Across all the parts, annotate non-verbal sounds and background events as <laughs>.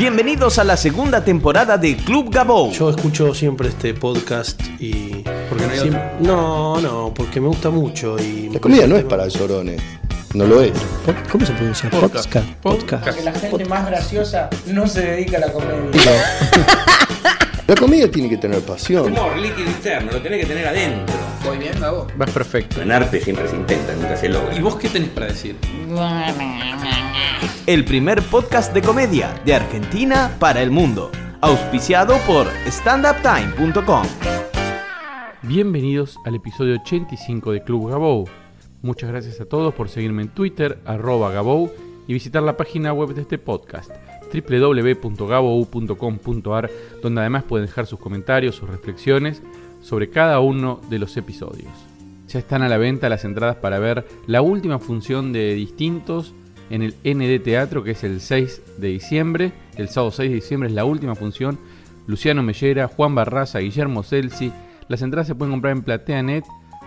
Bienvenidos a la segunda temporada de Club Gabou. Yo escucho siempre este podcast y. Porque no hay Siem- otro. no, no, porque me gusta mucho y. La comida no es para llorones. No lo es. ¿Cómo se pronuncia? Podcast. Podcast. Podcast. Podcast. Que la gente más graciosa no se dedica a la comedia. <laughs> La comida tiene que tener pasión. Humor líquido interno, lo tenés que tener adentro. Voy bien, Gabo. Vas perfecto. En arte siempre se intenta, nunca se logra. ¿Y vos qué tenés para decir? El primer podcast de comedia de Argentina para el mundo. Auspiciado por standuptime.com. Bienvenidos al episodio 85 de Club Gabou. Muchas gracias a todos por seguirme en Twitter, arroba Gabou, y visitar la página web de este podcast, www.gabou.com.ar, donde además pueden dejar sus comentarios, sus reflexiones sobre cada uno de los episodios. Ya están a la venta las entradas para ver la última función de Distintos en el ND Teatro, que es el 6 de diciembre. El sábado 6 de diciembre es la última función. Luciano Mellera, Juan Barraza, Guillermo Celsi. Las entradas se pueden comprar en PlateaNet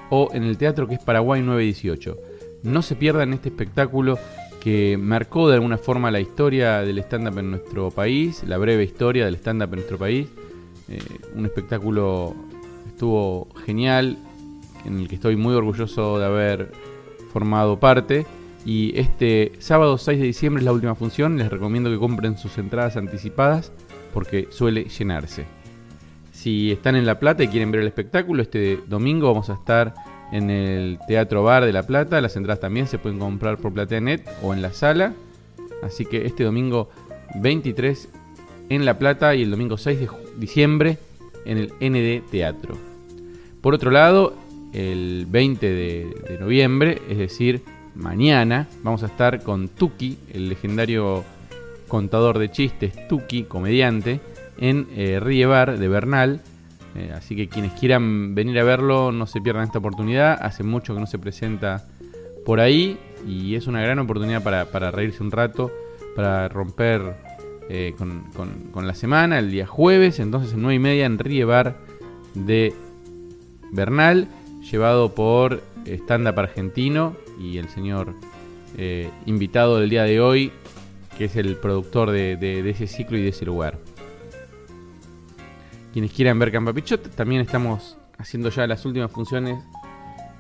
o en el teatro que es Paraguay 918. No se pierdan este espectáculo que marcó de alguna forma la historia del stand-up en nuestro país, la breve historia del stand-up en nuestro país. Eh, un espectáculo estuvo genial, en el que estoy muy orgulloso de haber formado parte. Y este sábado 6 de diciembre es la última función. Les recomiendo que compren sus entradas anticipadas porque suele llenarse. Si están en La Plata y quieren ver el espectáculo, este domingo vamos a estar en el Teatro Bar de La Plata. Las entradas también se pueden comprar por PlateaNet o en la sala. Así que este domingo 23 en La Plata y el domingo 6 de diciembre en el ND Teatro. Por otro lado, el 20 de, noviembre, es decir, mañana, vamos a estar con Tuki, el legendario contador de chistes, Tuki, comediante, en eh, Rie Bar de Bernal. Eh, así que quienes quieran venir a verlo, no se pierdan esta oportunidad. Hace mucho que no se presenta por ahí y es una gran oportunidad para, para reírse un rato, para romper eh, con, con- la semana, el día jueves, entonces en 9 y media en Rie Bar de Bernal, llevado por Stand Up Argentino y el señor eh, invitado del día de hoy, que es el productor de- de ese ciclo y de ese lugar. Quienes quieran ver Campa Pichot, también estamos haciendo ya las últimas funciones.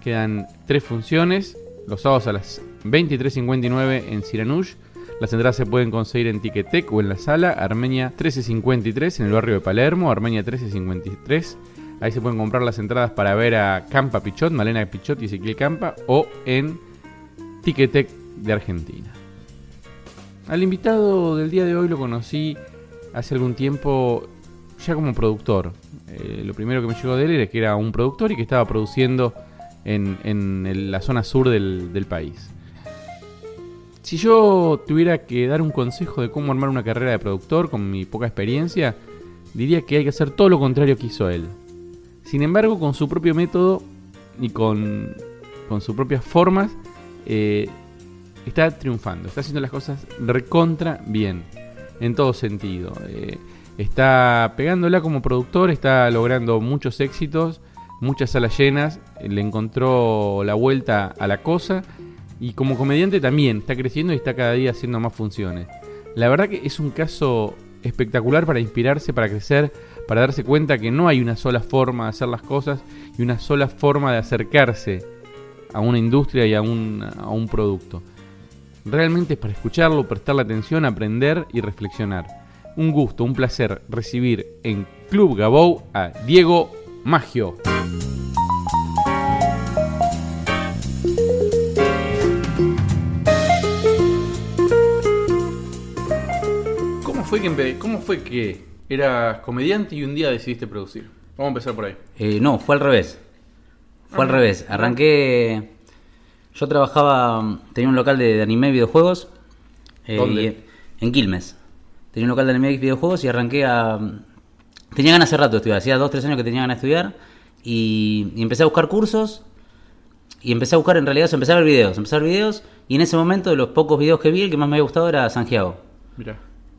Quedan tres funciones, los sábados a las 23.59 en Siranush. Las entradas se pueden conseguir en Ticketek o en la sala Armenia 1353 en el barrio de Palermo, Armenia 1353. Ahí se pueden comprar las entradas para ver a Campa Pichot, Malena Pichot y Ezequiel Campa o en Ticketek de Argentina. Al invitado del día de hoy lo conocí hace algún tiempo ya como productor. Eh, lo primero que me llegó de él era que era un productor y que estaba produciendo en, en la zona sur del, del país. Si yo tuviera que dar un consejo de cómo armar una carrera de productor con mi poca experiencia, diría que hay que hacer todo lo contrario que hizo él. Sin embargo, con su propio método y con, con sus propias formas, eh, está triunfando, está haciendo las cosas recontra bien, en todo sentido. Eh, está pegándola como productor, está logrando muchos éxitos, muchas salas llenas, le encontró la vuelta a la cosa y como comediante también está creciendo y está cada día haciendo más funciones. La verdad que es un caso espectacular para inspirarse, para crecer, para darse cuenta que no hay una sola forma de hacer las cosas y una sola forma de acercarse a una industria y a un, a un producto. Realmente es para escucharlo, prestarle atención, aprender y reflexionar. Un gusto, un placer recibir en Club Gabou a Diego Maggio. ¿Cómo fue que cómo fue que eras comediante y un día decidiste producir? Vamos a empezar por ahí. Eh, no, fue al revés. Fue al revés. Arranqué. Yo trabajaba. Tenía un local de, de anime y videojuegos. eh, ¿Dónde? y- en Quilmes. Tenía un local de y videojuegos y arranqué a. Tenía ganas hace rato de estudiar. Hacía dos, tres años que tenía ganas de estudiar. Y, y empecé a buscar cursos. Y empecé a buscar, en realidad, empecé a ver videos. Empecé a ver videos. Y en ese momento, de los pocos videos que vi, el que más me había gustado era Santiago. Mira.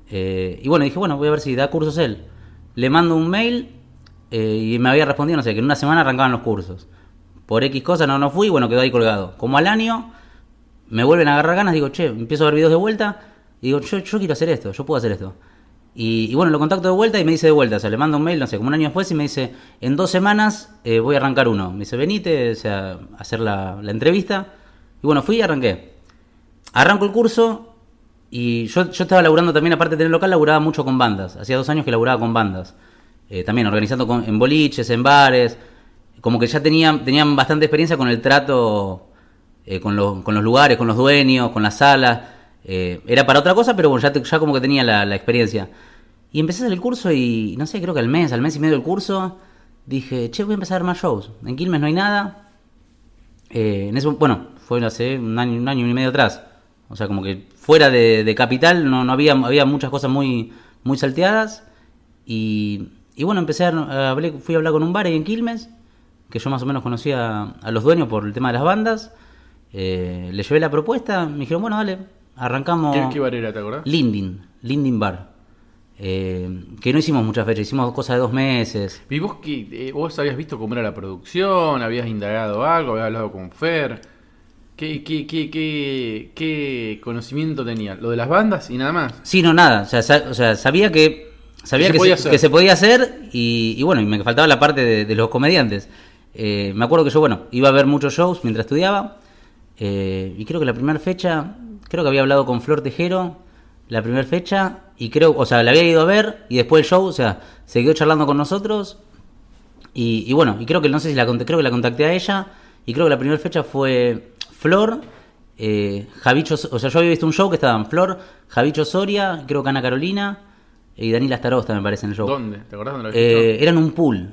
Eh, y bueno, dije, bueno, voy a ver si da cursos él. Le mando un mail eh, y me había respondido, no sé, que en una semana arrancaban los cursos. Por X cosa no, no fui, bueno, quedó ahí colgado. Como al año, me vuelven a agarrar ganas, digo, che, empiezo a ver videos de vuelta y digo, yo, quiero hacer esto, yo puedo hacer esto. Y, bueno, lo contacto de vuelta y me dice de vuelta, o sea, le mando un mail, no sé, como un año después y me dice, en dos semanas eh, voy a arrancar uno. Me dice, venite, o sea, hacer la, entrevista. Y bueno, fui y arranqué. Arranco el curso y yo, yo estaba laburando también, aparte de tener local, laburaba mucho con bandas. Hacía dos años que laburaba con bandas. Eh, también organizando en boliches, en bares. Como que ya tenían, tenían bastante experiencia con el trato eh, con, los, con los lugares, con los dueños, con las salas. Eh, era para otra cosa, pero bueno, ya, te- como que tenía la, experiencia. Y empecé a hacer el curso y, no sé, creo que al mes, al mes y medio del curso, dije, che, voy a empezar a ver más shows. En Quilmes no hay nada. Eh, bueno, fue hace un año, un año y medio atrás. O sea, como que fuera de, capital no, había, muchas cosas muy, muy salteadas. Y, bueno, empecé a, fui a hablar con un bar ahí en Quilmes, que yo más o menos conocía a los dueños por el tema de las bandas. Eh, le llevé la propuesta, me dijeron, bueno, dale, arrancamos. ¿Qué, qué bar era, te acordás? Lindin, Lindin Bar. Eh, que no hicimos muchas fechas, hicimos cosas de dos meses. ¿Y vos, qué, eh, vos habías visto cómo era la producción? ¿Habías indagado algo? ¿Habías hablado con Fer? ¿Qué, qué, qué, qué, qué conocimiento tenía? ¿Lo de las bandas y nada más? Sí, no, nada. O sea, sa- o sea, sabía que sabía se que, podía se, hacer. que se podía hacer y, y bueno, y me faltaba la parte de, de los comediantes. Eh, me acuerdo que yo, bueno, iba a ver muchos shows mientras estudiaba y creo que la primera fecha, creo que había hablado con Flor Tejero la primera fecha y creo, o sea, la había ido a ver y después el show, o sea, se quedó charlando con nosotros y, y bueno, y creo que no sé si la creo que la contacté a ella y creo que la primera fecha fue Flor, eh, Javicho, o sea, yo había visto un show que estaban Flor, Javicho Soria, creo que Ana Carolina y Daniela Starosta me parece en el show. ¿Dónde? ¿Te acordás dónde lo habías Eh, eran un pool,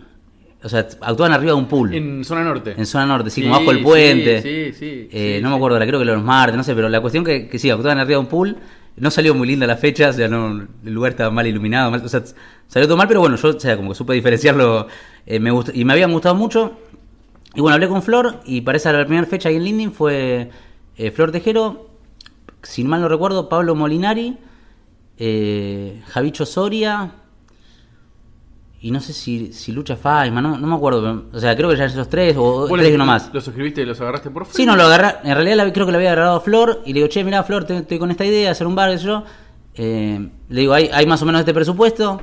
o sea, actuaban arriba de un pool. En zona norte. En zona norte, sí, como bajo el puente. Sí, sí. Eh, no me acuerdo, la creo que los martes, no sé, pero la cuestión que, que sí, actuaban arriba de un pool. No salió muy linda la fecha, o sea, no, el lugar estaba mal iluminado, mal- o sea, salió todo mal, pero bueno, yo, o sea, como que supe diferenciarlo eh, me gustó, y me habían gustado mucho. Y bueno, hablé con Flor y para esa la primera fecha ahí en Linding fue eh, Flor Tejero, si mal no recuerdo, Pablo Molinari, Javicho Soria, y no sé si, si Lucha Faima, no, no me acuerdo, pero, o sea, creo que ya esos tres o ¿Vos tres y uno más. ¿Los suscribiste y los agarraste por Sí, no, lo agarré. En realidad la- creo que le había agarrado a Flor y le digo, che, mira, Flor, estoy con esta idea, hacer un bar, yo. Eh, le digo, hay, hay más o menos este presupuesto.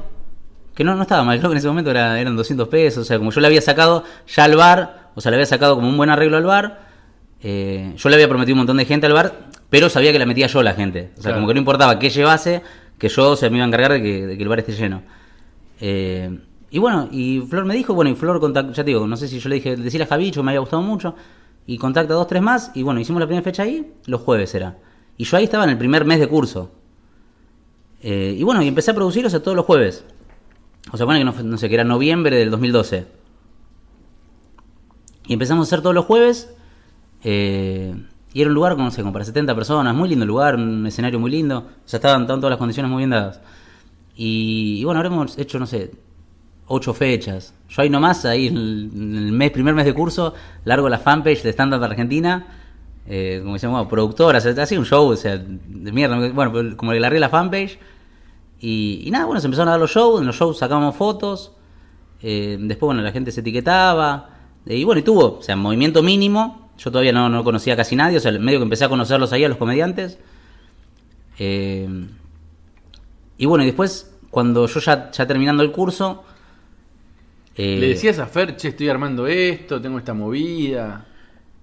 Que no, no estaba mal, <laughs> creo que en ese momento era, eran 200 pesos. O sea, como yo le había sacado ya al bar, o sea, le había sacado como un buen arreglo al bar. eh, yo le había prometido un montón de gente al bar, pero sabía que la metía yo la gente. O sea, Claro. como que no importaba qué llevase, que yo o sea, me iba a encargar de que, de que el bar esté lleno. Eh, y bueno, y Flor me dijo, bueno, y Flor contactó, ya te digo, no sé si yo le dije, decirle a Javicho, me había gustado mucho, y contacta dos, tres más, y bueno, hicimos la primera fecha ahí, los jueves era. Y yo ahí estaba en el primer mes de curso. Eh, y bueno, y empecé a producir, o sea, todos los jueves. O sea, bueno, que no, no sé, que era noviembre del 2012. Y empezamos a hacer todos los jueves. eh, y era un lugar, no sé, como para 70 personas, muy lindo lugar, un escenario muy lindo. O sea, estaban, estaban todas las condiciones muy bien dadas. Y, y bueno, habremos hecho, no sé, ocho fechas. Yo ahí nomás, ahí en el, mes, primer mes de curso, largo la fanpage de Stand Up Argentina, eh, como se llama, productora, o hacía un show, o sea, de mierda, bueno, como que largué la fanpage. Y, nada, bueno, se empezaron a dar los shows, en los shows sacábamos fotos, eh, después, bueno, la gente se etiquetaba, eh, y bueno, y tuvo, o sea, movimiento mínimo, yo todavía no, no conocía casi nadie, o sea, medio que empecé a conocerlos ahí, a los comediantes. Eh, y bueno, y después, cuando yo ya, ya terminando el curso... eh, Le decías a Fer, che, estoy armando esto, tengo esta movida.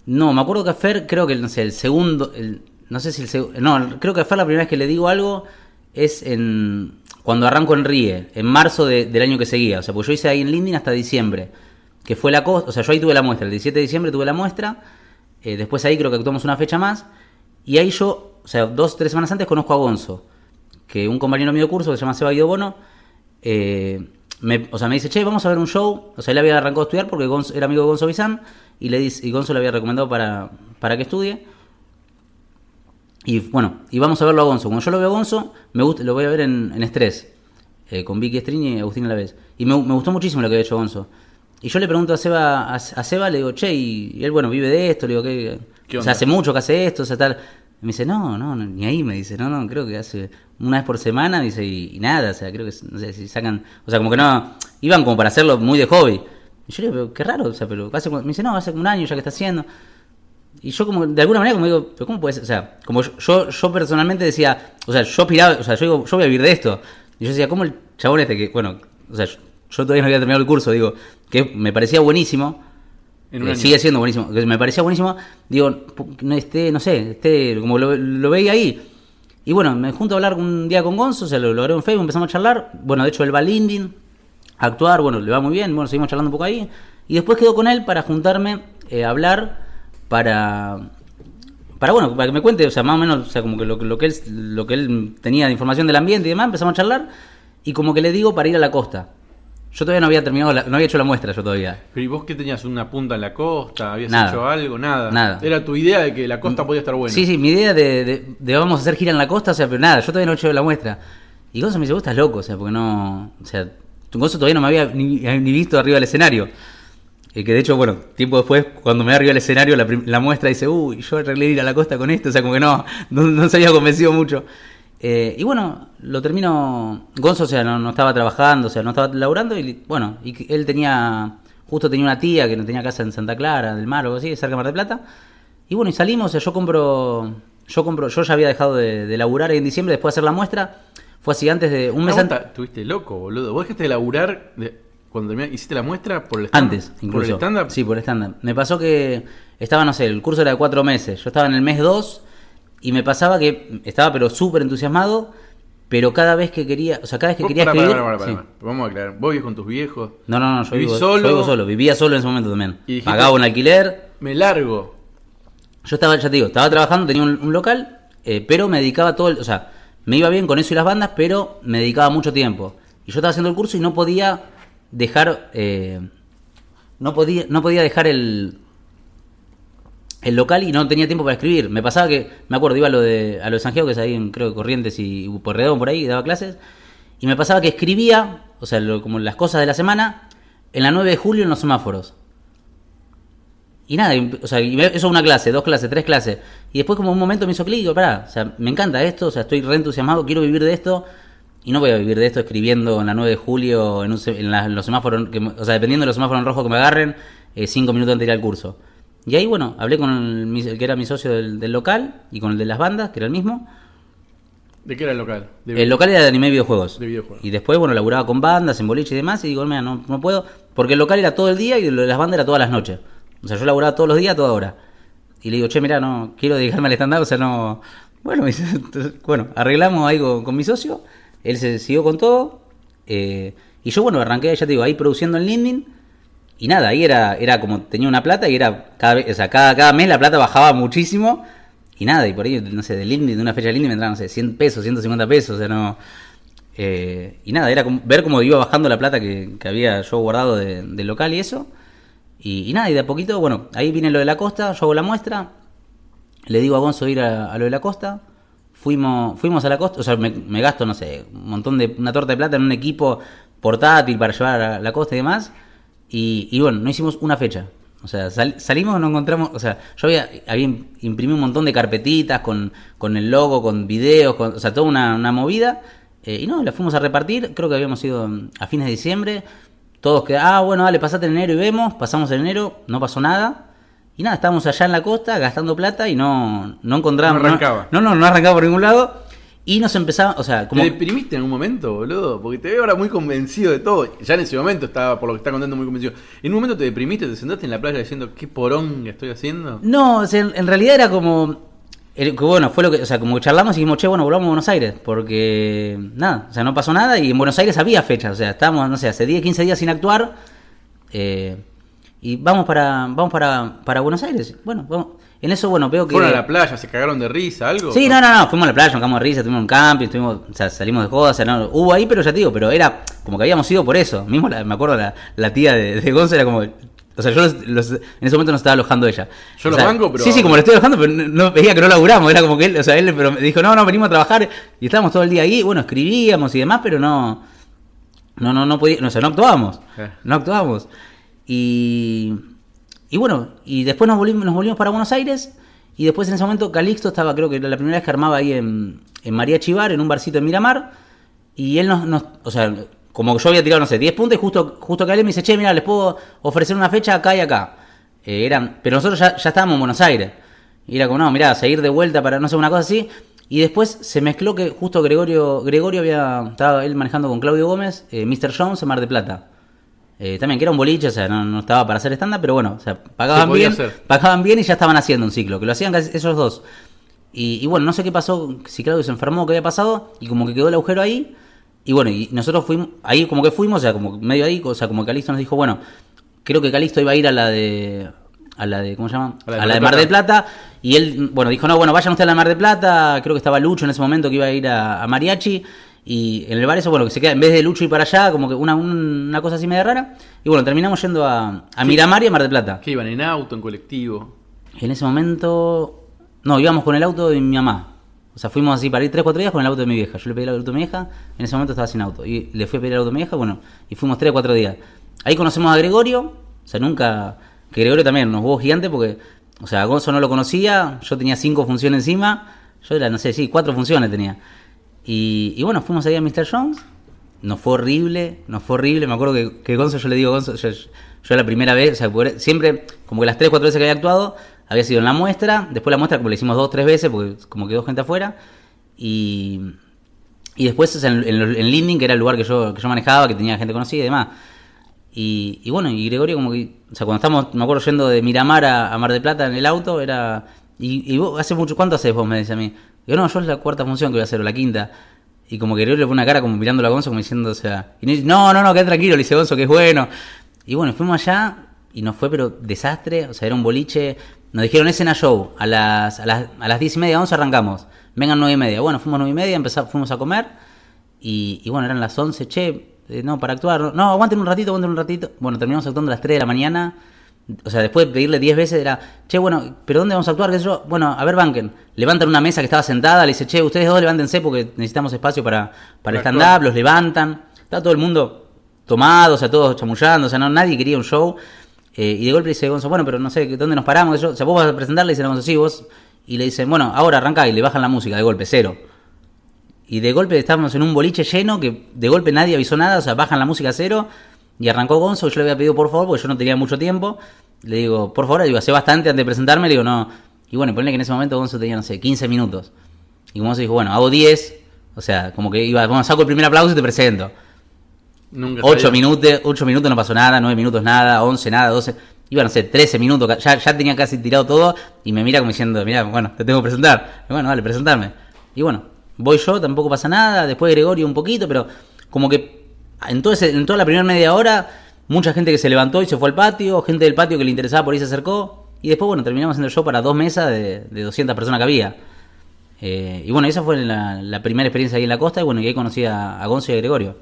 No, me acuerdo que a Fer, creo que no sé, el segundo, el, no sé si el segundo, no, creo que a Fer la primera vez que le digo algo es en cuando arranco en Rie, en marzo de- del año que seguía, o sea, pues yo hice ahí en Lindin hasta diciembre, que fue la cosa, o sea, yo ahí tuve la muestra, el 17 de diciembre tuve la muestra, eh, después ahí creo que actuamos una fecha más, y ahí yo, o sea, dos, tres semanas antes conozco a Gonzo, que un compañero mío de curso que se llama Seba Guido Bono, eh, me, o sea, me dice, che, vamos a ver un show. O sea, él había arrancado a estudiar porque Gonzo- era amigo de Gonzo Bizán y, le dice, y Gonzo le había recomendado para, para que estudie. Y bueno, y vamos a verlo a Gonzo. Cuando yo lo veo a Gonzo, me gusta, lo voy a ver en, en Estrés, eh, con Vicky Strini y Agustín Alavés. Y me, me gustó muchísimo lo que había hecho Gonzo. Y yo le pregunto a Seba, a, a Seba le digo, che, y, y él, bueno, vive de esto, le digo, ¿qué? ¿Qué o sea, hace mucho que hace esto, o sea, tal. Me dice, no, no, no, ni ahí, me dice, no, no, creo que hace una vez por semana, dice, y, nada, o sea, creo que, no sé, si sacan, o sea, como que no, iban como para hacerlo muy de hobby. Y yo le digo, pero qué raro, o sea, pero hace, me dice, no, hace un año ya que está haciendo. Y yo como, de alguna manera, como digo, pero ¿cómo puede ser? O sea, como yo, yo, personalmente decía, o sea, yo aspiraba, o sea, yo digo, yo voy a vivir de esto. Y yo decía, ¿cómo el chabón este que, bueno, o sea, yo todavía no había terminado el curso, digo, que me parecía buenísimo, En eh, sigue siendo buenísimo, me parecía buenísimo, digo, pu- no sé, esté, como lo, lo veía ahí. Y bueno, me junto a hablar un día con Gonzo, o sea, lo logré en Facebook, empezamos a charlar, bueno, de hecho él va al LinkedIn, a actuar, bueno, le va muy bien, bueno, seguimos charlando un poco ahí, y después quedo con él para juntarme, eh, a hablar, para para bueno, para que me cuente, o sea, más o menos, o sea, como que lo, lo que él lo que él tenía de información del ambiente y demás, empezamos a charlar. Y como que le digo para ir a la costa. Yo todavía no había terminado, la- no había hecho la muestra yo todavía. Pero ¿y vos qué tenías? ¿Una punta en la costa? ¿Habías Nada. hecho algo? Nada. Nada. Era tu idea de que la costa podía estar buena. Sí, sí, mi idea de, de, de vamos a hacer gira en la costa, o sea, pero nada, yo todavía no he hecho la muestra. Y Gonzo me dice, vos estás loco, o sea, porque no, o sea, tu Gonzo todavía no me había ni, ni visto arriba del escenario. Eh, que de hecho, bueno, tiempo después, cuando me ve arriba del escenario, la, la muestra dice, uy, yo arreglé ir a la costa con esto, o sea, como que no, no, no se había convencido mucho. Eh, y bueno, lo termino, Gonzo, o sea, no, no estaba trabajando, o sea, no estaba laburando, y bueno, y él tenía, justo tenía una tía que no tenía casa en Santa Clara, del Mar o algo así, cerca de Mar del Plata. Y bueno, y salimos, o sea, yo compro, yo compro, yo ya había dejado de, de laburar en diciembre después de hacer la muestra, fue así antes de un Un mes antes. Estuviste loco, boludo. ¿Vos dejaste de laburar de- cuando terminaste- hiciste la muestra por el stand Antes, incluso. ¿Por el stand-up? Sí, por stand-up. Me pasó que estaba, no sé, el curso era de cuatro meses. Yo estaba en el mes dos y me pasaba que estaba pero súper entusiasmado, pero cada vez que quería, o sea, cada vez que quería pará, escribir... sí. pará. Vamos a aclarar. Vos vivís con tus viejos. No, no, no, yo ¿Vivís vivo, solo? yo vivo solo. Vivía solo en ese momento también. Y dijiste- Pagaba un alquiler. Me largo. Yo estaba, ya te digo, estaba trabajando, tenía un, un local, eh, pero me dedicaba todo el... O sea, me iba bien con eso y las bandas, pero me dedicaba mucho tiempo. Y yo estaba haciendo el curso y no podía dejar... eh, no, podía, no podía dejar el, el local y no tenía tiempo para escribir. Me pasaba que, me acuerdo, iba a lo de, a lo de San que es ahí en, creo Corrientes y Porredón por ahí, y daba clases. Y me pasaba que escribía, o sea, lo- como las cosas de la semana, en la 9 de julio en los semáforos. Y nada, o sea, y me- eso una clase, dos clases, tres clases. Y después como un momento me hizo clic, pará, o sea, me encanta esto, o sea, estoy re entusiasmado, quiero vivir de esto. Y no voy a vivir de esto escribiendo en la 9 de julio, en, un en la- en los semáforos, o sea, dependiendo de los semáforos en rojo que me agarren, eh, cinco minutos antes de ir al curso. Y ahí, bueno, hablé con el, que era mi socio del, del local y con el de las bandas, que era el mismo. ¿De qué era el local? De- El local era de anime y videojuegos. De videojuegos. Y después, bueno, laburaba con bandas, en boliche y demás. Y digo, mira, no, no puedo. Porque el local era todo el día y lo de las bandas era todas las noches. O sea, yo laburaba todos los días, a toda hora. Y le digo, che, mira, no quiero dedicarme al stand-up. O sea, no. Bueno, me dice, <laughs> entonces, bueno, arreglamos con, con mi socio. Él se siguió con todo. eh, y yo, bueno, arranqué, ya te digo, ahí produciendo en LinkedIn. Y nada, ahí era, era como tenía una plata y era cada o sea, cada, cada mes la plata bajaba muchísimo. Y nada, y por ahí, no sé, del LinkedIn, de una fecha de LinkedIn me entraban, no sé, 100 pesos, 150 pesos, o sea, no. eh, y nada, era como ver cómo iba bajando la plata que, que había yo guardado de- del local y eso. Y, nada, y de a poquito, bueno, ahí viene lo de la costa, yo hago la muestra, le digo a Gonzo ir a, a lo de la costa, fuimos, fuimos a la costa, o sea, me, me gasto, no sé, un montón de, una torta de plata en un equipo portátil para llevar a la costa y demás, y, y bueno, no hicimos una fecha. O sea, sal- salimos, no encontramos, o sea, yo había, había im- imprimido un montón de carpetitas con, con el logo, con videos, con, o sea, toda una, una movida, eh, y no, la fuimos a repartir, creo que habíamos ido a fines de diciembre, todos que, ah, bueno, dale, pasate en enero y vemos, pasamos en enero, no pasó nada, y nada, estábamos allá en la costa gastando plata y no, no encontrábamos. No arrancaba. No, no, no arrancaba por ningún lado. Y nos empezaba, o sea, como. ¿Te deprimiste en algún momento, boludo? Porque te veo ahora muy convencido de todo. Ya en ese momento estaba, por lo que está contando, muy convencido. ¿En un momento te deprimiste, te sentaste en la playa diciendo qué porón estoy haciendo? No, o sea, en, realidad era como. bueno, fue lo que. O sea, como que charlamos y dijimos, che, bueno, volvamos a Buenos Aires. Porque. Nada, o sea, no pasó nada y en Buenos Aires había fechas. O sea, estábamos, no sé, hace 10, 15 días sin actuar. eh, y vamos para vamos para, para Buenos Aires. Bueno, vamos. En eso, bueno, veo que. ¿Fueron a la playa? ¿Se cagaron de risa? ¿Algo? Sí, no, no, no, fuimos a la playa, nos cagamos de risa, estuvimos en camping, estuvimos, o sea, salimos de joda, o sea, no, hubo ahí, pero ya te digo, pero era como que habíamos ido por eso. Mismo la- me acuerdo la, la tía de, de Gonza era como, o sea, yo los- los- en ese momento no estaba alojando ella. Yo O lo banco, pero- Sí, sí, como lo estoy alojando, pero no, no- veía que no laburamos, era como que él, o sea, él pero me dijo, no, no, venimos a trabajar y estábamos todo el día ahí, bueno, escribíamos y demás, pero no, no, no, no podía, o sea, no actuábamos, Eh. no actuábamos. Y, y bueno, y después nos volvimos, nos volvimos para Buenos Aires. Y después en ese momento Calixto estaba, creo que era la primera vez que armaba ahí en, en María Chivar, en un barcito en Miramar. Y él nos, nos- o sea, como yo había tirado, no sé, 10 puntos y justo, justo que él me dice, che, mira, les puedo ofrecer una fecha acá y acá. Eh, eran, pero nosotros ya, ya estábamos en Buenos Aires. Y era como, no, mirá, seguir de vuelta para, no sé, una cosa así. Y después se mezcló que justo Gregorio, Gregorio había, estaba él manejando con Claudio Gómez, eh, Mr. Jones en Mar de Plata. Eh, también que era un boliche, o sea, no, no estaba para hacer estándar, pero bueno, o sea, pagaban bien, hacer. pagaban bien y ya estaban haciendo un ciclo, que lo hacían casi esos dos. Y, y bueno, no sé qué pasó, si Claudio se enfermó o qué había pasado, y como que quedó el agujero ahí. Y bueno, y nosotros fuimos, ahí como que fuimos, o sea, como medio ahí, o sea, como que Calixto nos dijo, bueno, creo que Calixto iba a ir a la de, a la de, ¿cómo se llama? A la de A la de Mar del Plata. Y él, bueno, dijo, no, bueno, vayan ustedes a la Mar del Plata, creo que estaba Lucho en ese momento que iba a ir a, a Mariachi. Y en el bar eso, bueno, que se queda, en vez de Lucho ir para allá, como que una, una cosa así media rara. Y bueno, terminamos yendo a, a Miramar y a Mar del Plata. Que iban en auto, en colectivo. En ese momento. No, íbamos con el auto de mi mamá. O sea, fuimos así para ir 3, 4 días con el auto de mi vieja. Yo le pedí el auto de mi vieja, en ese momento estaba sin auto. Y le fui a pedir el auto de mi vieja, bueno, y fuimos 3, 4 días. Ahí conocemos a Gregorio, o sea, nunca. Que Gregorio también nos hubo gigante porque, o sea, Gonzo no lo conocía, yo tenía 5 funciones encima, yo era, no sé, sí, 4 funciones tenía. Y, bueno, fuimos ahí a Mr. Jones, nos fue horrible, nos fue horrible. Me acuerdo que, que Gonzo, yo le digo, Gonzo, yo, yo la primera vez, o sea, siempre, como que las 3, 4 veces que había actuado, había sido en la muestra, después la muestra como le hicimos dos, tres veces, porque como quedó gente afuera, y, y después en, en, en Linding, que era el lugar que yo, que yo manejaba, que tenía gente conocida y demás. Y, y bueno, y Gregorio como que, o sea, cuando estamos, me acuerdo yendo de Miramar a, Mar del Plata en el auto, era, y, y vos hace mucho, ¿cuánto haces vos? Me dice a mí. Yo no, yo es la cuarta función que voy a hacer, o la quinta. Y como que Gregorio le pone una cara como mirando a Gonzo, como diciendo, o sea, y dice, no, no, no, quédate tranquilo, le dice Gonzo, que es bueno. Y bueno, fuimos allá y nos fue, pero desastre, o sea, era un boliche. Nos dijeron escena show, a las, a las, a las diez y media, once arrancamos. Vengan nueve y media. Bueno, fuimos nueve y media, empezamos, fuimos a comer. Y, y bueno, eran las once, che, eh, no, para actuar. No, aguanten un ratito, aguanten un ratito. Bueno, terminamos actuando a las 3 de la mañana. O sea, después de pedirle 10 veces era, che, bueno, ¿pero dónde vamos a actuar? ¿Qué sé yo? Bueno, a ver, banquen. Levantan una mesa que estaba sentada, le dice, che, ustedes dos levántense porque necesitamos espacio para, para el stand-up, los levantan. Está todo el mundo tomado, o sea, todos chamullando, o sea, no, nadie quería un show. Eh, y de golpe dice Gonzo, bueno, pero no sé, ¿dónde nos paramos? Yo, o sea, vos vas a presentarle, dice Gonzo, sí, vos. Y le dicen, bueno, ahora arranca y le bajan la música de golpe, cero. Y de golpe estábamos en un boliche lleno que de golpe nadie avisó nada, o sea, bajan la música a cero. Y arrancó Gonzo, yo le había pedido por favor, porque yo no tenía mucho tiempo. Le digo, por favor, le digo, hace bastante antes de presentarme, le digo, no. Y bueno, ponle que en ese momento Gonzo tenía, no sé, 15 minutos. Y Gonzo dijo, bueno, hago 10. O sea, como que iba, bueno, saco el primer aplauso y te presento. Nunca 8 sabía. minutos, 8 minutos no pasó nada, 9 minutos nada, 11 nada, 12. Iba, no sé, 13 minutos, ya, ya tenía casi tirado todo y me mira como diciendo, mira, bueno, te tengo que presentar. Y bueno, dale, presentarme. Y bueno, voy yo, tampoco pasa nada, después Gregorio un poquito, pero como que en, todo ese- en toda la primera media hora, mucha gente que se levantó y se fue al patio, gente del patio que le interesaba por ahí se acercó. Y después, bueno, terminamos haciendo el show para dos mesas de, de 200 personas que había. Eh, y bueno, esa fue la, la primera experiencia ahí en la costa. Y bueno, y ahí conocí a, a Gonzo y a Gregorio,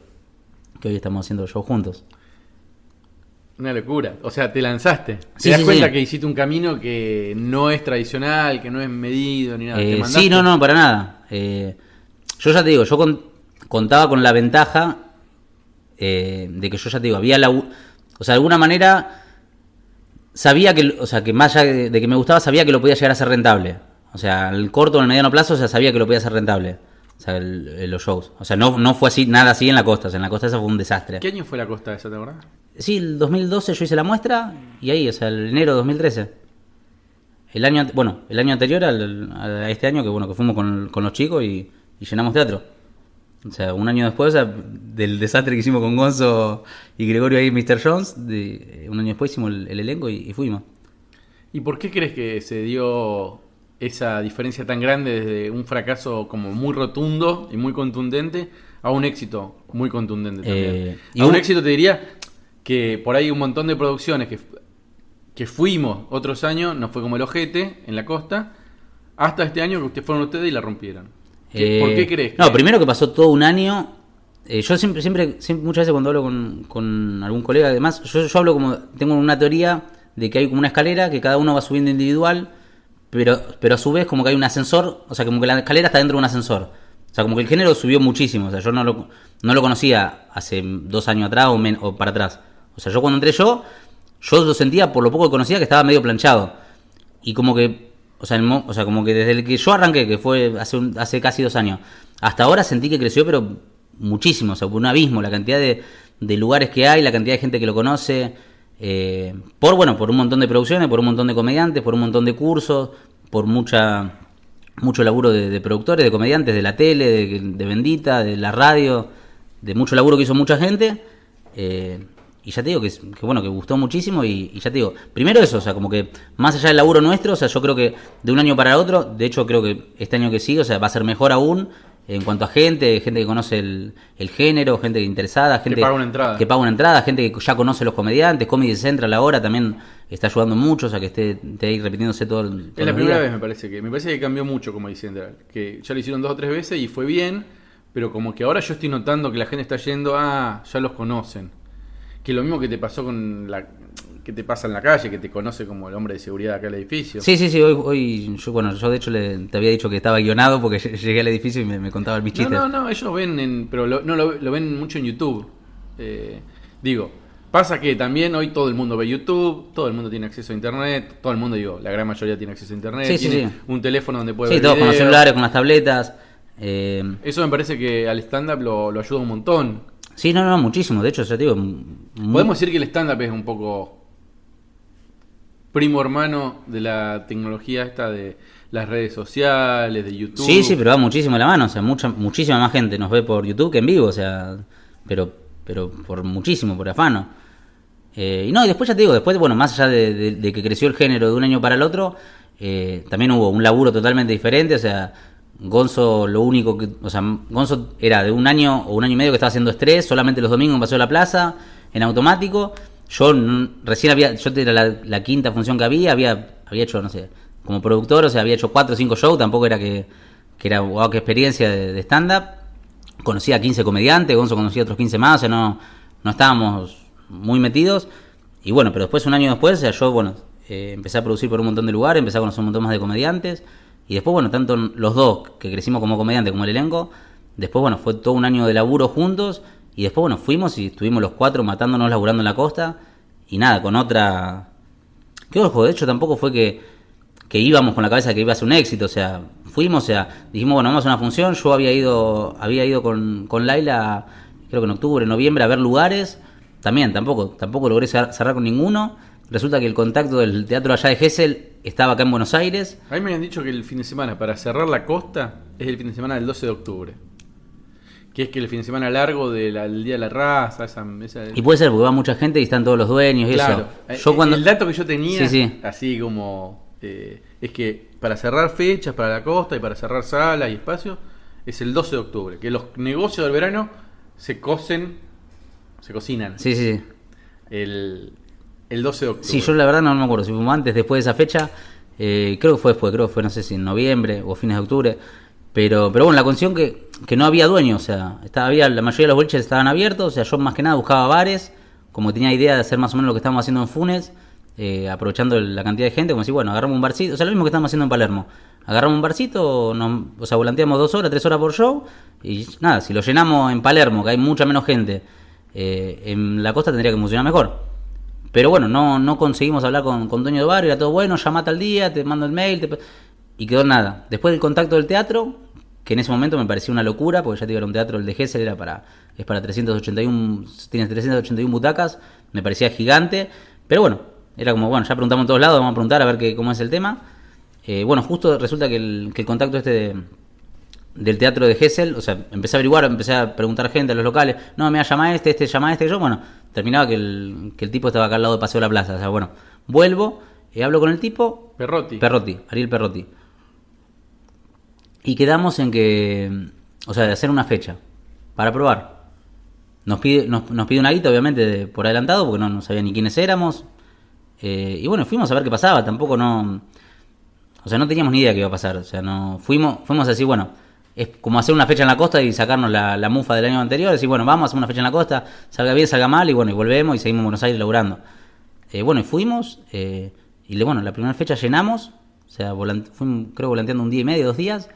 que hoy estamos haciendo el show juntos. Una locura. O sea, te lanzaste. Sí, te das sí, cuenta sí. que hiciste un camino que no es tradicional, que no es medido ni nada. Eh, sí, no, no, para nada. Eh, yo ya te digo, yo con- contaba con la ventaja eh, de que yo ya te digo, había la... O sea, de alguna manera sabía que, o sea, que más allá de, que me gustaba, sabía que lo podía llegar a ser rentable. O sea, el corto o el mediano plazo, o sea, sabía que lo podía hacer rentable. O sea, el- el- los shows. O sea, no, no fue así, nada así en la costa. O sea, en la costa esa fue un desastre. ¿Qué año fue la costa esa, te acordás? Sí, el 2012 yo hice la muestra y ahí, o sea, el enero de 2013. El año, bueno, el año anterior al, a este año que bueno que fuimos con, con los chicos y, y llenamos teatro. O sea, un año después o sea, del desastre que hicimos con Gonzo y Gregorio ahí, Mr. Jones, de, un año después hicimos el, el elenco y, y fuimos. ¿Y por qué crees que se dio esa diferencia tan grande desde un fracaso como muy rotundo y muy contundente a un éxito muy contundente también? Eh, y a un un- éxito te diría que por ahí un montón de producciones que, que fuimos otros años, no fue como el ojete en la costa, hasta este año que ustedes fueron ustedes y la rompieron. ¿Qué- Eh, ¿Por qué crees? No, primero que pasó todo un año. eh, yo siempre, siempre, siempre, muchas veces cuando hablo con, con algún colega, además, yo, yo hablo como, tengo una teoría de que hay como una escalera que cada uno va subiendo individual, pero, pero a su vez como que hay un ascensor, o sea, como que la escalera está dentro de un ascensor. O sea, como que el género subió muchísimo. O sea, yo no lo, no lo conocía hace dos años atrás o, men- o para atrás. O sea, yo cuando entré yo, yo lo sentía por lo poco que conocía que estaba medio planchado. Y como que, o sea, el o sea, como que desde el que yo arranqué, que fue hace, un- hace casi dos años, hasta ahora sentí que creció, pero muchísimo, o sea, por un abismo, la cantidad de, de lugares que hay, la cantidad de gente que lo conoce, eh, por, bueno, por un montón de producciones, por un montón de comediantes, por un montón de cursos, por mucha, mucho laburo de, de productores, de comediantes, de la tele, de, de Bendita, de la radio, de mucho laburo que hizo mucha gente. eh, y ya te digo que, es- que bueno, que gustó muchísimo y, y ya te digo, primero eso, o sea, como que más allá del laburo nuestro, o sea, yo creo que de un año para otro, de hecho creo que este año que sigue, o sea, va a ser mejor aún en cuanto a gente, gente que conoce el, el género, gente interesada, gente paga una entrada. que paga una entrada, gente que ya conoce los comediantes, Comedy Central ahora también está ayudando mucho, o sea, que esté, esté ahí repitiéndose todo el Es la primera días. vez, me parece que. Me parece que cambió mucho como dice Central. Que ya lo hicieron dos o tres veces y fue bien, pero como que ahora yo estoy notando que la gente está yendo, ah, ya los conocen. Que lo mismo que te pasó con la. que te pasa en la calle, que te conoce como el hombre de seguridad acá del edificio. Sí, sí, sí, hoy, hoy yo, bueno, yo de hecho le, te había dicho que estaba guionado porque ll- <laughs> llegué al edificio y me, me contaban mis No, no, no, ellos ven, en, pero lo, no, lo, lo ven mucho en YouTube. Eh, digo, pasa que también hoy todo el mundo ve YouTube, todo el mundo tiene acceso a Internet, todo el mundo, digo, la gran mayoría tiene acceso a Internet, Sí, sí, tiene sí. un teléfono donde puede Sí, ver todos con los celulares, con las tabletas. eh, Eso me parece que al stand-up lo, lo ayuda un montón. Sí, no, no, muchísimo. De hecho, ya te digo. muy- Podemos decir que el stand-up es un poco primo hermano de la tecnología esta de las redes sociales, de YouTube. Sí, sí, pero va muchísimo la mano. O sea, mucha, muchísima más gente nos ve por YouTube que en vivo. O sea, pero, pero por muchísimo, por afano. Eh, y no, y después ya te digo, después, bueno, más allá de, de- de que creció el género de un año para el otro, eh, también hubo un laburo totalmente diferente. O sea, Gonzo, lo único que. O sea, Gonzo era de un año o un año y medio que estaba haciendo estrés, solamente los domingos en Paseo la Plaza, en automático. Yo recién había. Yo era la, quinta función que había, había, había hecho, no sé, como productor, o sea, había hecho cuatro o cinco shows, tampoco era que, que era, wow, qué experiencia de, de stand-up. Conocía a 15 comediantes, Gonzo conocía a otros 15 más, o sea, no, no estábamos muy metidos. Y bueno, pero después, un año después, o sea, yo, bueno, eh, empecé a producir por un montón de lugares, empecé a conocer un montón más de comediantes. Y después, bueno, tanto los dos, que crecimos como comediantes, como el elenco, después, bueno, fue todo un año de laburo juntos. Y después, bueno, fuimos y estuvimos los cuatro matándonos, laburando en la costa. Y nada, con otra... Que ojo, de hecho tampoco fue que, que íbamos con la cabeza que iba a ser un éxito, o sea, fuimos, o sea, dijimos, bueno, vamos a una función, yo había ido, había ido con, con Laila, creo que en octubre, noviembre, a ver lugares, también, tampoco, tampoco logré cer- cerrar con ninguno, resulta que el contacto del teatro allá de Gessel estaba acá en Buenos Aires, A mí me han dicho que el fin de semana para cerrar la costa es el fin de semana del 12 de octubre. Que es que el fin de semana largo del Día de la Raza, esa... esa- y puede ser porque va mucha gente y están todos los dueños y Claro. eso. Yo Eh, cuando... El dato que yo tenía, Sí, sí. así como... eh, es que para cerrar fechas para la costa y para cerrar salas y espacios, es el 12 de octubre. Que los negocios del verano se cosen, se cocinan. Sí, sí, sí. El, el 12 de octubre. Sí, yo la verdad no me acuerdo si fue antes, después de esa fecha. eh, creo que fue después, creo que fue, no sé si en noviembre o fines de octubre. Pero, pero bueno, la condición que, que no había dueño, o sea, estaba, había, la mayoría de los boliches estaban abiertos, o sea, yo más que nada buscaba bares, como tenía idea de hacer más o menos lo que estábamos haciendo en Funes, eh, aprovechando la cantidad de gente, como si, bueno, agarramos un barcito, o sea, lo mismo que estábamos haciendo en Palermo. Agarramos un barcito, nos- o sea, volanteamos dos horas, tres horas por show, y nada, si lo llenamos en Palermo, que hay mucha menos gente, eh, en la costa tendría que funcionar mejor. Pero bueno, no, no conseguimos hablar con, con de bar, era todo bueno, llamate al día, te mando el mail, te- y quedó nada. Después del contacto del teatro, que en ese momento me parecía una locura, porque ya te digo, era un teatro, el de Gessel era para, es para 381, tiene 381 butacas, me parecía gigante, pero bueno, era como, bueno, ya preguntamos en todos lados, vamos a preguntar a ver qué, cómo es el tema. Eh, bueno, justo resulta que el, que el contacto este de, del teatro de Gessel, o sea, empecé a averiguar, empecé a preguntar gente a los locales, no, me llama este, este llama este, y yo, bueno, terminaba que el, que el tipo estaba acá al lado de Paseo de la Plaza, o sea, bueno, vuelvo, eh, hablo con el tipo, Perrotti. Perrotti, Ariel Perrotti, y quedamos en que, o sea, de hacer una fecha, para probar. Nos pide, nos, nos pide una guita, obviamente, de- por adelantado, porque no, no sabía ni quiénes éramos, eh, y bueno, fuimos a ver qué pasaba, tampoco no... O sea, no teníamos ni idea qué iba a pasar. O sea, no fuimos, fuimos así, bueno, es como hacer una fecha en la costa y sacarnos la, la mufa del año anterior, decir, bueno, vamos a hacer una fecha en la costa, salga bien, salga mal, y bueno, y volvemos y seguimos en Buenos Aires laburando. Eh, bueno, y fuimos, eh, y bueno, la primera fecha llenamos, o sea, volant- fuimos, creo, volanteando un día y medio, dos días,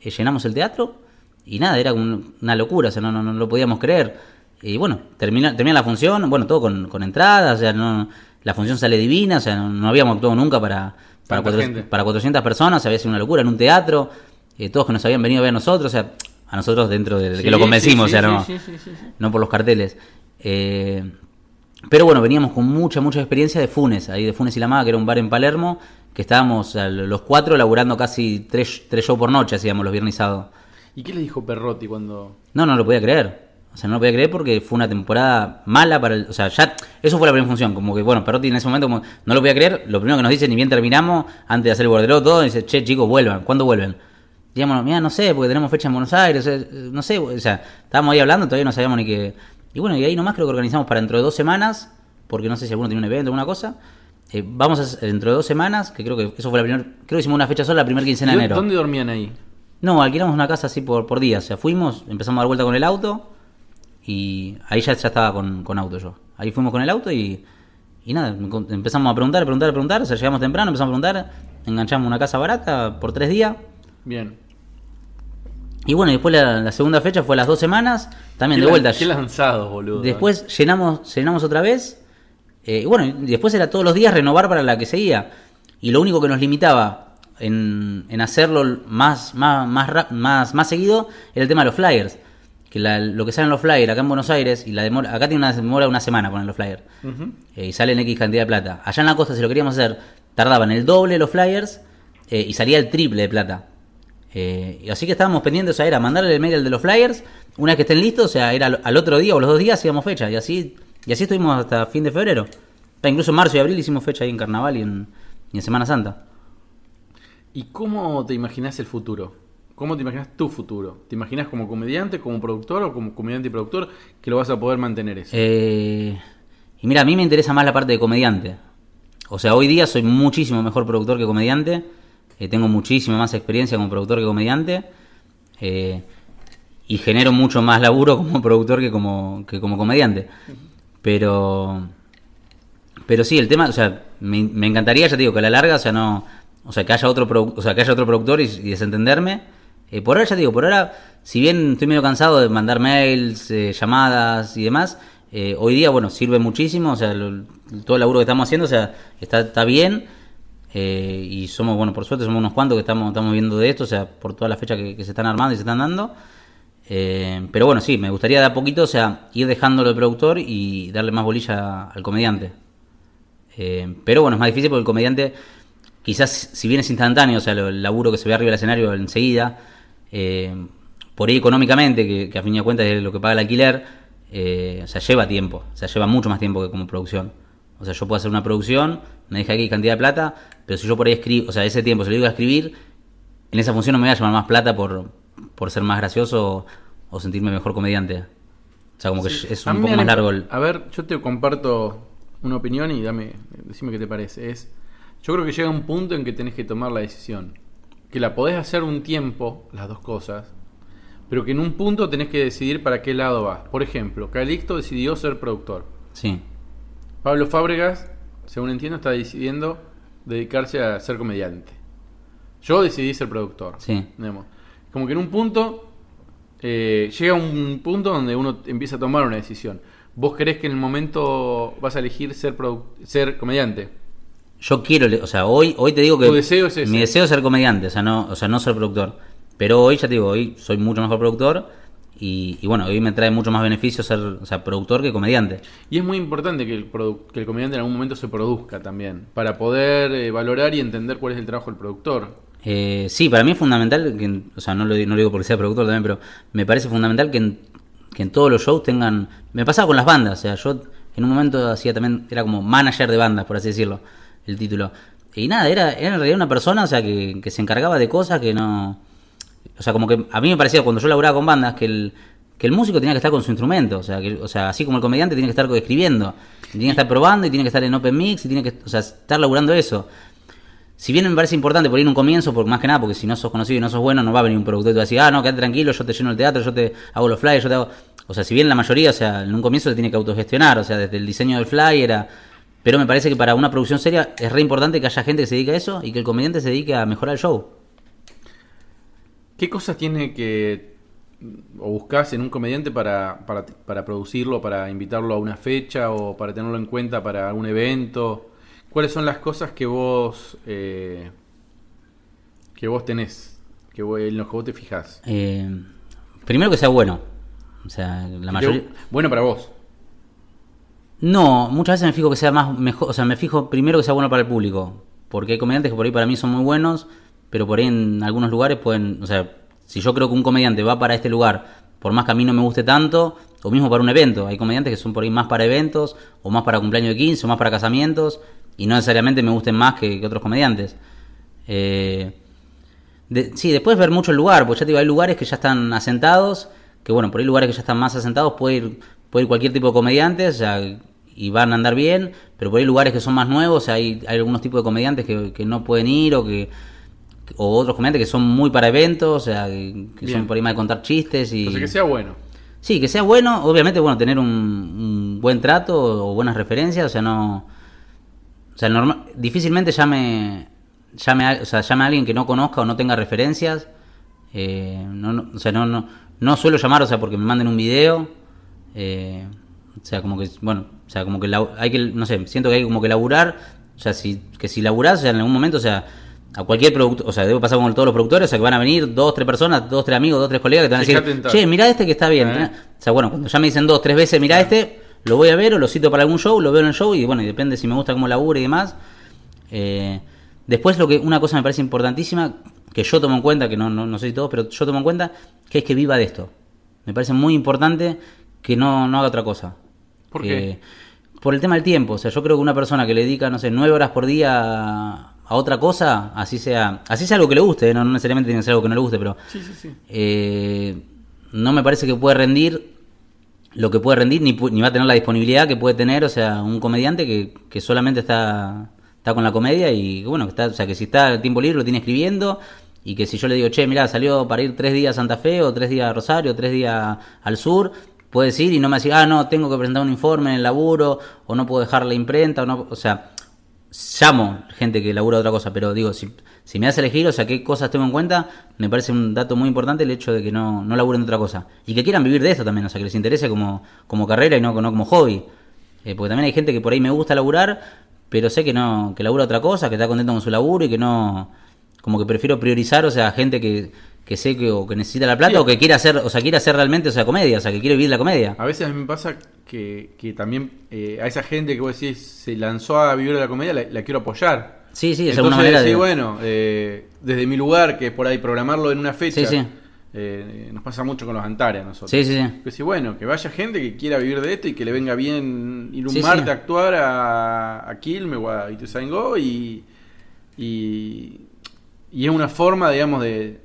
eh, llenamos el teatro, y nada, era un- una locura, o sea, no, no, no lo podíamos creer. Y bueno, termina, termina la función, bueno, todo con, con entradas, o sea, no, la función sale divina, o sea, no, no habíamos actuado nunca para, para, cuatro- para 400 personas, había sido una locura en un teatro, eh, todos que nos habían venido a ver a nosotros, o sea, a nosotros dentro de, Sí, que lo convencimos, sí, o sea, sí, no, sí, sí, sí, sí. no por los carteles. Eh, pero bueno, veníamos con mucha, mucha experiencia de Funes, ahí de Funes y la Maga, que era un bar en Palermo, que estábamos los cuatro laburando casi tres, tres shows por noche, hacíamos los viernes y sábados. ¿Y qué le dijo Perrotti cuando.? No, no lo podía creer. O sea, no lo podía creer porque fue una temporada mala para el. O sea, ya. Eso fue la primera función. Como que, bueno, Perrotti en ese momento como, no lo podía creer. Lo primero que nos dice, ni bien terminamos, antes de hacer el bordero, todo, dice, che, chicos, vuelvan. ¿Cuándo vuelven? Digamos, mira, no sé, porque tenemos fecha en Buenos Aires. eh, No sé, o sea, estábamos ahí hablando, todavía no sabíamos ni qué. Y bueno, y ahí nomás creo que organizamos para dentro de dos semanas, porque no sé si alguno tiene un evento o alguna cosa. Eh, vamos a hacer dentro de dos semanas, que creo que eso fue la primera. Creo que hicimos una fecha sola la primera quincena de ¿Y enero. ¿Dónde dormían ahí? No, alquilamos una casa así por, por día. O sea, fuimos, empezamos a dar vuelta con el auto y ahí ya, ya estaba con, con auto yo. Ahí fuimos con el auto y, y nada, empezamos a preguntar, a preguntar, a preguntar. O sea, llegamos temprano, empezamos a preguntar, enganchamos una casa barata por tres días. Bien. Y bueno, después la, la segunda fecha fue a las dos semanas, también de vuelta. Qué lanzados, boludo. Después llenamos, llenamos otra vez. eh, y bueno, después era todos los días renovar para la que seguía. Y lo único que nos limitaba en, en hacerlo más, más, más, más, más seguido era el tema de los flyers. Que la- lo que salen los flyers acá en Buenos Aires, y la demora, acá tiene una demora de una semana poner los flyers. eh, y salen X cantidad de plata. Allá en la costa, si lo queríamos hacer, tardaban el doble los flyers eh, y salía el triple de plata. Eh, y así que estábamos pendientes, o sea, era mandarle el mail al de los flyers, una vez que estén listos, o sea, era al, otro día o los dos días hacíamos fecha, y así, y así estuvimos hasta fin de febrero. Sea, incluso en marzo y abril hicimos fecha ahí en Carnaval y en, y en Semana Santa. ¿Y cómo te imaginas el futuro? ¿Cómo te imaginas tu futuro? ¿Te imaginas como comediante, como productor o como comediante y productor que lo vas a poder mantener eso? Eh, y mira, a mí me interesa más la parte de comediante. O sea, hoy día soy muchísimo mejor productor que comediante. Eh, tengo muchísima más experiencia como productor que comediante. eh, y genero mucho más laburo <laughs> como productor que como, que como comediante. Pero. Pero sí, el tema, o sea, me, me encantaría, ya te digo, que a la larga, o sea, no. O sea, que haya otro, produ- o sea, que haya otro productor y, y desentenderme. Eh, por ahora, ya te digo, por ahora, si bien estoy medio cansado de mandar mails, eh, llamadas y demás, eh, hoy día, bueno, sirve muchísimo, o sea, lo- todo el laburo que estamos haciendo, o sea, está, está bien. Eh, y somos, bueno, por suerte somos unos cuantos que estamos, estamos viendo de esto, o sea, por todas las fechas que, se están armando y se están dando. Eh, pero bueno, sí, me gustaría de a poquito, o sea, ir dejándolo de productor y darle más bolilla al comediante. Eh, pero bueno, es más difícil porque el comediante, quizás si bien es instantáneo, o sea, el laburo que se ve arriba del escenario enseguida, eh, por ahí económicamente, que, que a fin de cuentas es lo que paga el alquiler, o sea, lleva tiempo, o sea, lleva mucho más tiempo que como producción. O sea, yo puedo hacer una producción, me deja aquí cantidad de plata, pero si yo por ahí escribo, o sea, ese tiempo se lo digo a escribir, en esa función no me voy a llevar más plata por, por ser más gracioso o, o sentirme mejor comediante. O sea, como que es un poco más largo el... A ver, yo te comparto una opinión y dame, decime qué te parece. Es, yo creo que llega un punto en que tenés que tomar la decisión. Que la podés hacer un tiempo, las dos cosas, pero que en un punto tenés que decidir para qué lado vas. Por ejemplo, Calixto decidió ser productor. Sí, Pablo Fábregas, según entiendo, está decidiendo dedicarse a ser comediante. Yo decidí ser productor. Sí. digamos. Como que en un punto, eh, llega un punto donde uno empieza a tomar una decisión. ¿Vos querés que en el momento vas a elegir ser, ser comediante? Yo quiero, o sea, hoy, hoy te digo que Tu deseo es ese. mi deseo es ser comediante, o sea, no, o sea, no ser productor. Pero hoy, ya te digo, hoy soy mucho mejor productor y, y bueno, hoy me trae mucho más beneficio ser, o sea, productor que comediante. Y es muy importante que el, que el comediante en algún momento se produzca también, para poder eh, valorar y entender cuál es el trabajo del productor. Eh, sí, para mí es fundamental, que, o sea, no lo, no lo digo porque sea productor también, pero me parece fundamental que en, que en todos los shows tengan... Me pasaba con las bandas, o sea, yo en un momento hacía también, era como manager de bandas, por así decirlo, el título. Y nada, era, era en realidad una persona, o sea, que, que se encargaba de cosas que no... O sea, como que a mí me parecía cuando yo laburaba con bandas que el, que el músico tenía que estar con su instrumento, o sea, que, o sea, así como el comediante tiene que estar escribiendo, tiene que estar probando y tiene que estar en open mix y tiene que, o sea, estar laburando eso. Si bien me parece importante por ir un comienzo, porque más que nada, porque si no sos conocido y no sos bueno, no va a venir un productor y te va a decir, ah, no, quédate tranquilo, yo te lleno el teatro, yo te hago los flyers, yo te hago. O sea, si bien la mayoría, o sea, en un comienzo se tiene que autogestionar, o sea, desde el diseño del flyer a. Pero me parece que para una producción seria es re importante que haya gente que se dedique a eso y que el comediante se dedique a mejorar el show. ¿Qué cosas tiene que o buscas en un comediante para, para, para producirlo, para invitarlo a una fecha o para tenerlo en cuenta para algún evento? ¿Cuáles son las cosas que vos eh, que vos tenés, que vos- en los que vos te fijás? Eh, primero que sea bueno. O sea, la mayoría. te- Bueno para vos. No, muchas veces me fijo que sea más mejor, o sea, me fijo primero que sea bueno para el público. porque hay comediantes que por ahí para mí son muy buenos, pero por ahí en algunos lugares pueden, o sea, si yo creo que un comediante va para este lugar, por más que a mí no me guste tanto, o mismo para un evento, hay comediantes que son por ahí más para eventos, o más para cumpleaños de 15, o más para casamientos, y no necesariamente me gusten más que, que otros comediantes. Eh, de- sí, después ver mucho el lugar, porque ya te digo, hay lugares que ya están asentados, que bueno, por ahí lugares que ya están más asentados puede ir, puede ir cualquier tipo de comediantes, o sea, y van a andar bien, pero por ahí lugares que son más nuevos, o sea, hay, hay algunos tipos de comediantes que, que no pueden ir o que o otros comediantes que son muy para eventos, o sea, que, son por ahí más de contar chistes y Entonces que sea bueno. Sí, que sea bueno, obviamente, bueno, tener un, un buen trato o buenas referencias, o sea, no... O sea, norma- difícilmente llame, llame, a, o sea, llame a alguien que no conozca o no tenga referencias. Eh, no, no- o sea, no, no, no suelo llamar, o sea, porque me manden un video. eh, o sea, como que, bueno, o sea, como que hay que, no sé, siento que hay como que laburar. O sea, si, que si laburás, o sea, en algún momento, o sea, a cualquier productor, o sea, debe pasar con todos los productores, o sea, que van a venir dos, tres personas, dos, tres amigos, dos, tres colegas que te van a Fíjate decir, che, mira este que está bien. Eh. mirá". O sea, bueno, cuando ya me dicen dos, tres veces, mira este, lo voy a ver o lo cito para algún show, lo veo en el show y bueno, y depende si me gusta cómo labura y demás. Eh, después, lo que una cosa me parece importantísima, que yo tomo en cuenta, que no, no, no sé si todos, pero yo tomo en cuenta, que es que viva de esto. Me parece muy importante que no, no haga otra cosa. ¿Por Que- qué? Por el tema del tiempo. O sea, yo creo que una persona que le dedica, no sé, nueve horas por día a otra cosa, así sea, así sea algo que le guste, ¿eh? no, no necesariamente tiene que ser algo que no le guste, pero Sí, sí, sí. eh, no me parece que puede rendir lo que puede rendir, ni, ni va a tener la disponibilidad que puede tener, o sea, un comediante que, que solamente está, está con la comedia y que, bueno, que está, o sea, que si está el tiempo libre lo tiene escribiendo y que si yo le digo, che, mira, salió para ir tres días a Santa Fe o tres días a Rosario, o tres días al sur, puedes ir y no me decir, ah, no, tengo que presentar un informe en el laburo o no puedo dejar la imprenta, o, no, o sea, llamo gente que labura otra cosa, pero digo, si, si me a elegir, o sea, qué cosas tengo en cuenta, me parece un dato muy importante el hecho de que no, no laburen de otra cosa. Y que quieran vivir de esto también, o sea, que les interese como, como carrera y no, no como hobby. Eh, porque también hay gente que por ahí me gusta laburar, pero sé que no, que labura otra cosa, que está contento con su laburo y que no, como que prefiero priorizar, o sea, gente que, que sé que, o que necesita la plata Sí. o que quiere hacer, o sea, quiere hacer realmente, o sea, comedia, o sea, que quiere vivir la comedia. A veces a mí me pasa que, que también eh, a esa gente que vos decís se lanzó a vivir de la comedia la, la quiero apoyar. Sí, sí, es alguna manera sí, de... bueno, eh, desde mi lugar, que es por ahí programarlo en una fecha, Sí, sí. eh, nos pasa mucho con los Antares a nosotros. Sí, sí, sí. Que sí, bueno, que vaya gente que quiera vivir de esto y que le venga bien ir un Sí, martes sí. a actuar a, a Quilmes o a Ituzaingó y, y, y es una forma, digamos, de,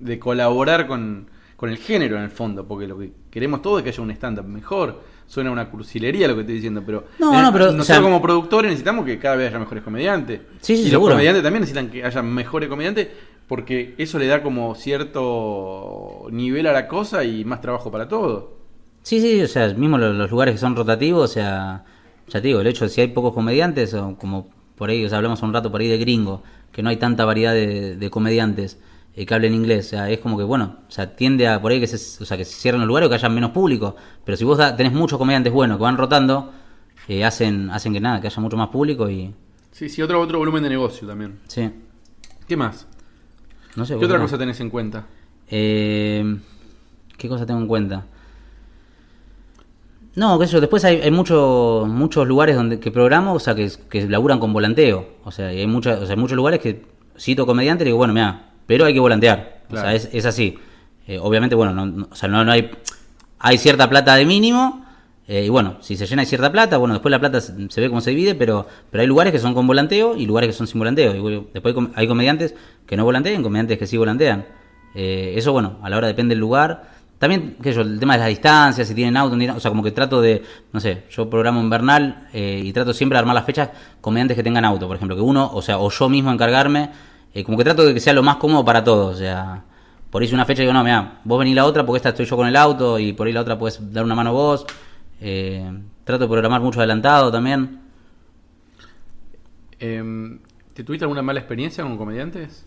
de colaborar con, con el género en el fondo, porque lo que queremos todos es que haya un stand-up mejor. Suena una cursilería lo que estoy diciendo, pero, No, no, pero, o nosotros sea- como productores necesitamos que cada vez haya mejores comediantes. Sí, sí, y seguro. los comediantes también necesitan que haya mejores comediantes porque eso le da como cierto nivel a la cosa y más trabajo para todos. Sí, sí, o sea, mismo los, los lugares que son rotativos, o sea, ya te digo, el hecho de si hay pocos comediantes, o como por ahí, o sea, hablamos un rato por ahí de gringo, que no hay tanta variedad de, de comediantes eh, que hablen inglés, o sea, es como que, bueno, o sea, tiende a por ahí que se, o sea, que se cierren los lugares o que haya menos público, pero si vos da- tenés muchos comediantes buenos que van rotando, eh, hacen, hacen que nada, que haya mucho más público y, Sí, sí, otro, otro volumen de negocio también. sí, ¿Qué más? no sé. ¿Qué otra no. cosa tenés en cuenta? Eh, ¿Qué cosa tengo en cuenta? No, qué sé yo, después hay, hay muchos muchos lugares donde que programo, o sea, que, que laburan con volanteo. O sea, y hay, muchas, o sea, hay muchos lugares que cito comediante y digo, bueno, mira, pero hay que volantear. O sea, es, es así. Eh, obviamente, bueno, no, no- o sea, no, no hay, hay cierta plata de mínimo. eh, y bueno, si se llena hay cierta plata, bueno, después la plata se, se ve cómo se divide, pero, pero hay lugares que son con volanteo y lugares que son sin volanteo. Y después hay com- hay comediantes que no volantean, comediantes que sí volantean. Eh, eso, bueno, a la hora depende del lugar. También, qué sé yo, el tema de las distancias, si tienen auto, o sea, como que trato de, no sé, yo programo invernal eh, y trato siempre de armar las fechas comediantes que tengan auto, por ejemplo, que uno, o sea, o yo mismo encargarme, eh, como que trato de que sea lo más cómodo para todos, o sea, por ahí si una fecha digo, no, mira, vos venís la otra porque esta estoy yo con el auto y por ahí la otra puedes dar una mano vos, eh, trato de programar mucho adelantado también. Em, ¿Te tuviste alguna mala experiencia con comediantes?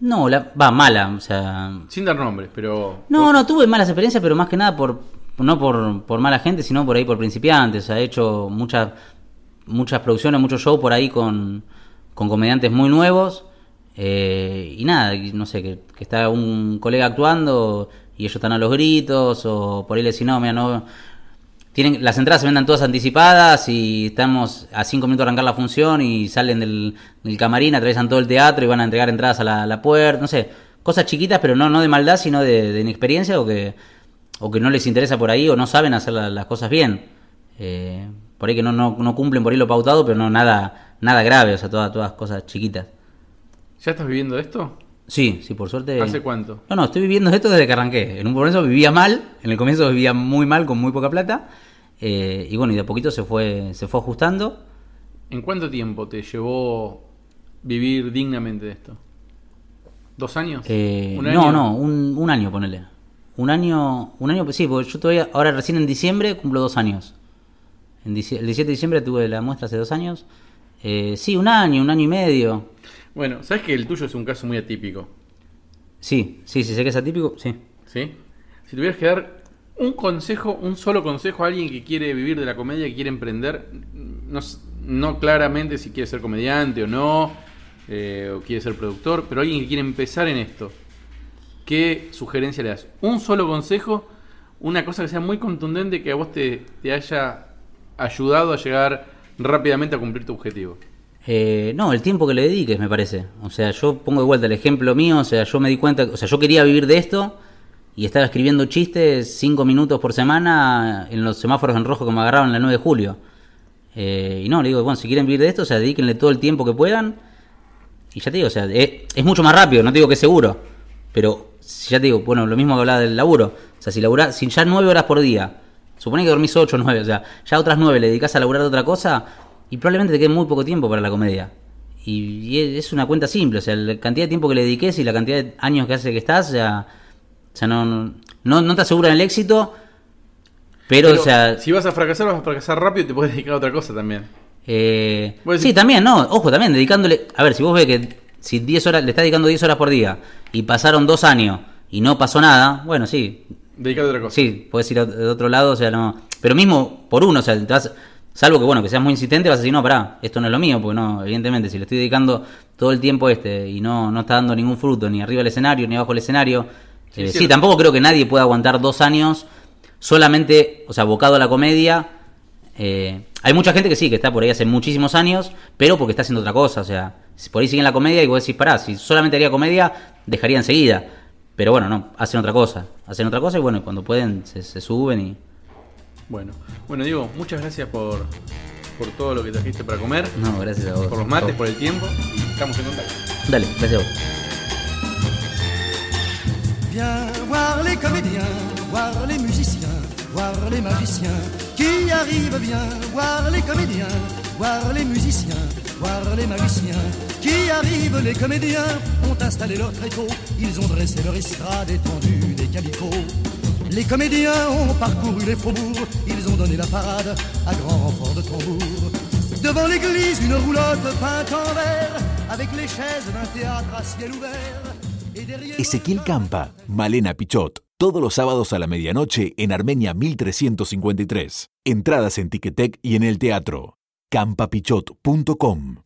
No, la, va mala, o sea, Sin dar nombres, pero... No, no, tuve malas experiencias, pero más que nada por no por, por mala gente, sino por ahí por principiantes. Ha hecho muchas muchas producciones, muchos shows por ahí con, con comediantes muy nuevos. eh, y nada, no sé, que, que está un colega actuando y ellos están a los gritos, o por ahí le decís, no, mira, no. tienen, las entradas se vendan todas anticipadas y estamos a cinco minutos de arrancar la función y salen del, camarín, atraviesan todo el teatro y van a entregar entradas a la, puerta, no sé, cosas chiquitas, pero no, no de maldad, sino de, inexperiencia o que, o que no les interesa por ahí o no saben hacer la- las cosas bien. Eh, por ahí que no, no, no cumplen por ahí lo pautado, pero no nada, nada grave, o sea, todas, todas cosas chiquitas. ¿Ya estás viviendo esto? Sí, sí, por suerte. ¿Hace cuánto? No, no, estoy viviendo esto desde que arranqué. En un comienzo vivía mal, en el comienzo vivía muy mal, con muy poca plata. eh, y bueno, y de a poquito se fue, se fue ajustando. ¿En cuánto tiempo te llevó vivir dignamente de esto? ¿Dos años? Eh, ¿Un no, año? no, un, un año, ponele. Un año, un año, pues sí, porque yo todavía, ahora recién en diciembre cumplo dos años. En el 17 de diciembre tuve la muestra hace dos años. Eh, sí, un año, un año y medio. Bueno, sabes que el tuyo es un caso muy atípico, Sí, sí, sí, sé que es atípico, sí. ¿sí? Si tuvieras que dar un consejo, un solo consejo a alguien que quiere vivir de la comedia, que quiere emprender, no, claramente si quiere ser comediante o no, eh, o quiere ser productor, pero alguien que quiere empezar en esto, ¿qué sugerencia le das? Un solo consejo, una cosa que sea muy contundente que a vos te, te haya ayudado a llegar rápidamente a cumplir tu objetivo. Eh, no, el tiempo que le dediques, me parece. O sea, yo pongo de vuelta el ejemplo mío, o sea, yo me di cuenta, o sea, yo quería vivir de esto y estaba escribiendo chistes cinco minutos por semana en los semáforos en rojo que me agarraban la 9 de julio. Eh, y no, le digo, bueno, si quieren vivir de esto, o sea, dedíquenle todo el tiempo que puedan. Y ya te digo, o sea, es, mucho más rápido, no te digo que seguro, pero ya te digo, bueno, lo mismo que hablaba del laburo. O sea, si laburás, si ya nueve horas por día, supone que dormís ocho o nueve, o sea, ya otras nueve le dedicás a laburar de otra cosa y probablemente te quede muy poco tiempo para la comedia. Y, y es una cuenta simple, o sea, la cantidad de tiempo que le dediques y la cantidad de años que hace que estás, o sea, o sea no, no, no te aseguran el éxito, pero, o sea, si vas a fracasar, vas a fracasar rápido y te puedes dedicar a otra cosa también. eh, sí, también, no, ojo, también dedicándole, a ver, si vos ves que si 10 horas, le estás dedicando 10 horas por día y pasaron dos años y no pasó nada, bueno, sí, Dedicate a otra cosa. sí, puedes ir a- de otro lado, o sea, no, pero mismo por uno, o sea, te vas- salvo que bueno, que seas muy insistente, vas a decir, no, pará, esto no es lo mío, porque no, evidentemente, si le estoy dedicando todo el tiempo este y no, no está dando ningún fruto, ni arriba del escenario, ni abajo del escenario, Sí, eh, sí, tampoco creo que nadie pueda aguantar dos años solamente, o sea, abocado a la comedia. Eh, hay mucha gente que sí, que está por ahí hace muchísimos años, pero porque está haciendo otra cosa. O sea, si por ahí siguen la comedia y vos decís, pará, si solamente haría comedia, dejaría enseguida. Pero bueno, no, hacen otra cosa. Hacen otra cosa y bueno, cuando pueden se, se suben y. Bueno, bueno Diego, muchas gracias por, por todo lo que trajiste para comer, No, gracias a vos. por los mates, por el tiempo y estamos en contacto. Dale, gracias a vos. Viens voir les comédiens, voir les musiciens, voir les magiciens qui arrivent. Viens voir les comédiens, voir les musiciens, les magiciens qui arrivent. Les comédiens ont installé leur tréteau, ils ont dressé leur estrade étendue des calicots. Les comédiens ont parcouru les faubourgs, ils ont donné la parade à grand renfort de tambour. Devant l'église, une roulotte peinte en vert, avec les chaises d'un théâtre à ciel ouvert. Et derrière... Ezequiel Campa, Malena Pichot, todos los sábados a la medianoche en Armenia 1353. Entradas en Ticketek y en el teatro. campapichot.com